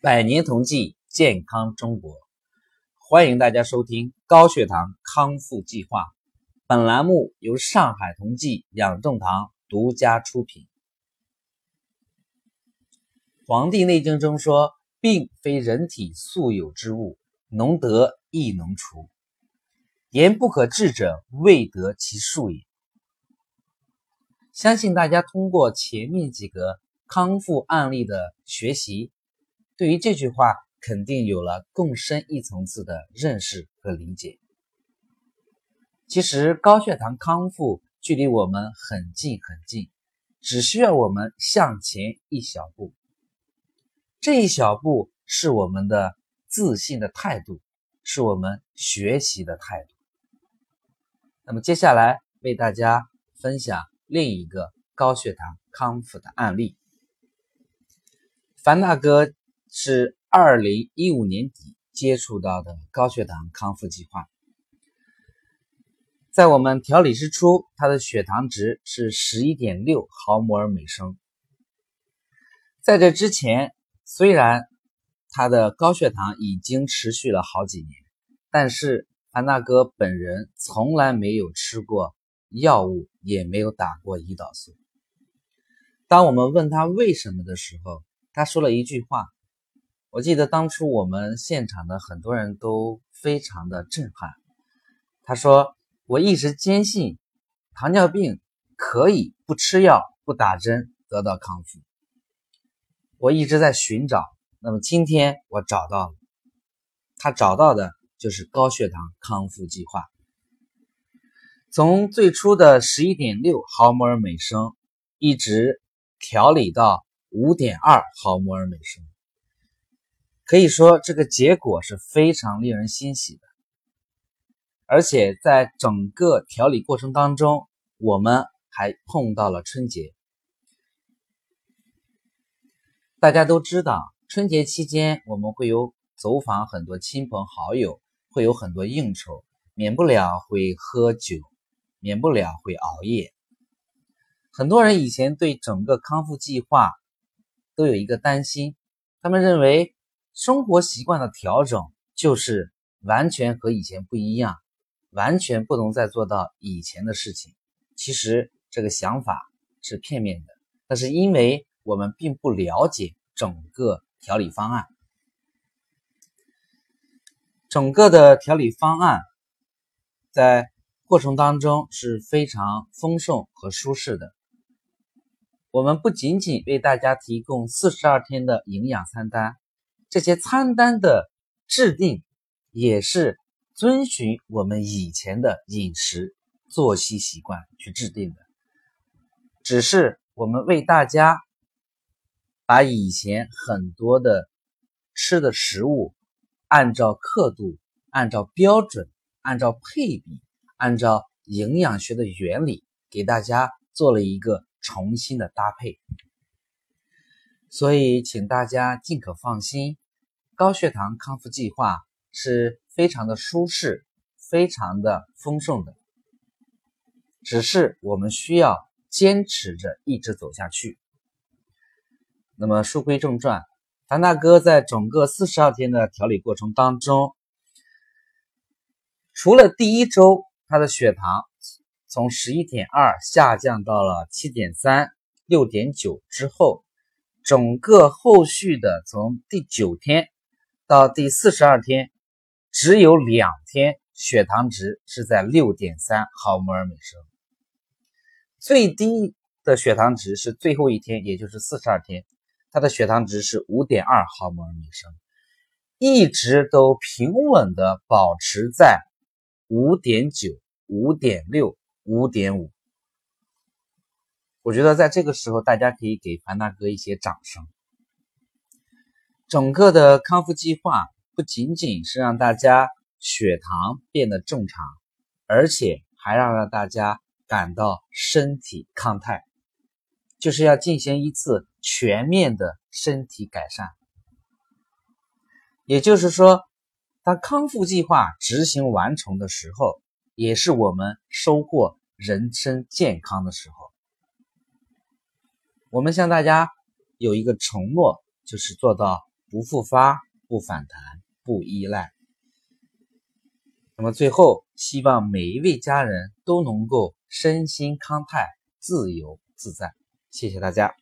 百年同济，健康中国，欢迎大家收听高血糖康复计划。本栏目由上海同济养正堂独家出品。《黄帝内经》中说：“病非人体素有之物，能得亦能除。言不可治者，未得其数也。”相信大家通过前面几个康复案例的学习。对于这句话，肯定有了更深一层次的认识和理解。其实，高血糖康复距离我们很近很近，只需要我们向前一小步。这一小步是我们的自信的态度，是我们学习的态度。那么，接下来为大家分享另一个高血糖康复的案例，樊大哥。是二零一五年底接触到的高血糖康复计划。在我们调理之初，他的血糖值是十一点六毫摩尔每升。在这之前，虽然他的高血糖已经持续了好几年，但是樊大哥本人从来没有吃过药物，也没有打过胰岛素。当我们问他为什么的时候，他说了一句话。我记得当初我们现场的很多人都非常的震撼。他说：“我一直坚信糖尿病可以不吃药、不打针得到康复。我一直在寻找，那么今天我找到了。他找到的就是高血糖康复计划。从最初的十一点六毫摩尔每升，一直调理到五点二毫摩尔每升。”可以说，这个结果是非常令人欣喜的，而且在整个调理过程当中，我们还碰到了春节。大家都知道，春节期间我们会有走访很多亲朋好友，会有很多应酬，免不了会喝酒，免不了会熬夜。很多人以前对整个康复计划都有一个担心，他们认为。生活习惯的调整就是完全和以前不一样，完全不能再做到以前的事情。其实这个想法是片面的，那是因为我们并不了解整个调理方案。整个的调理方案在过程当中是非常丰盛和舒适的。我们不仅仅为大家提供四十二天的营养餐单。这些餐单的制定也是遵循我们以前的饮食作息习惯去制定的，只是我们为大家把以前很多的吃的食物按照刻度、按照标准、按照配比、按照营养学的原理给大家做了一个重新的搭配。所以，请大家尽可放心，高血糖康复计划是非常的舒适、非常的丰盛的。只是我们需要坚持着一直走下去。那么，书归正传，樊大哥在整个四十二天的调理过程当中，除了第一周他的血糖从十一点二下降到了七点三、六点九之后。整个后续的从第九天到第四十二天，只有两天血糖值是在六点三毫摩尔每升，最低的血糖值是最后一天，也就是四十二天，它的血糖值是五点二毫摩尔每升，一直都平稳的保持在五点九、五点六、五点五。我觉得在这个时候，大家可以给樊大哥一些掌声。整个的康复计划不仅仅是让大家血糖变得正常，而且还让让大家感到身体康泰，就是要进行一次全面的身体改善。也就是说，当康复计划执行完成的时候，也是我们收获人生健康的时候。我们向大家有一个承诺，就是做到不复发、不反弹、不依赖。那么最后，希望每一位家人都能够身心康泰、自由自在。谢谢大家。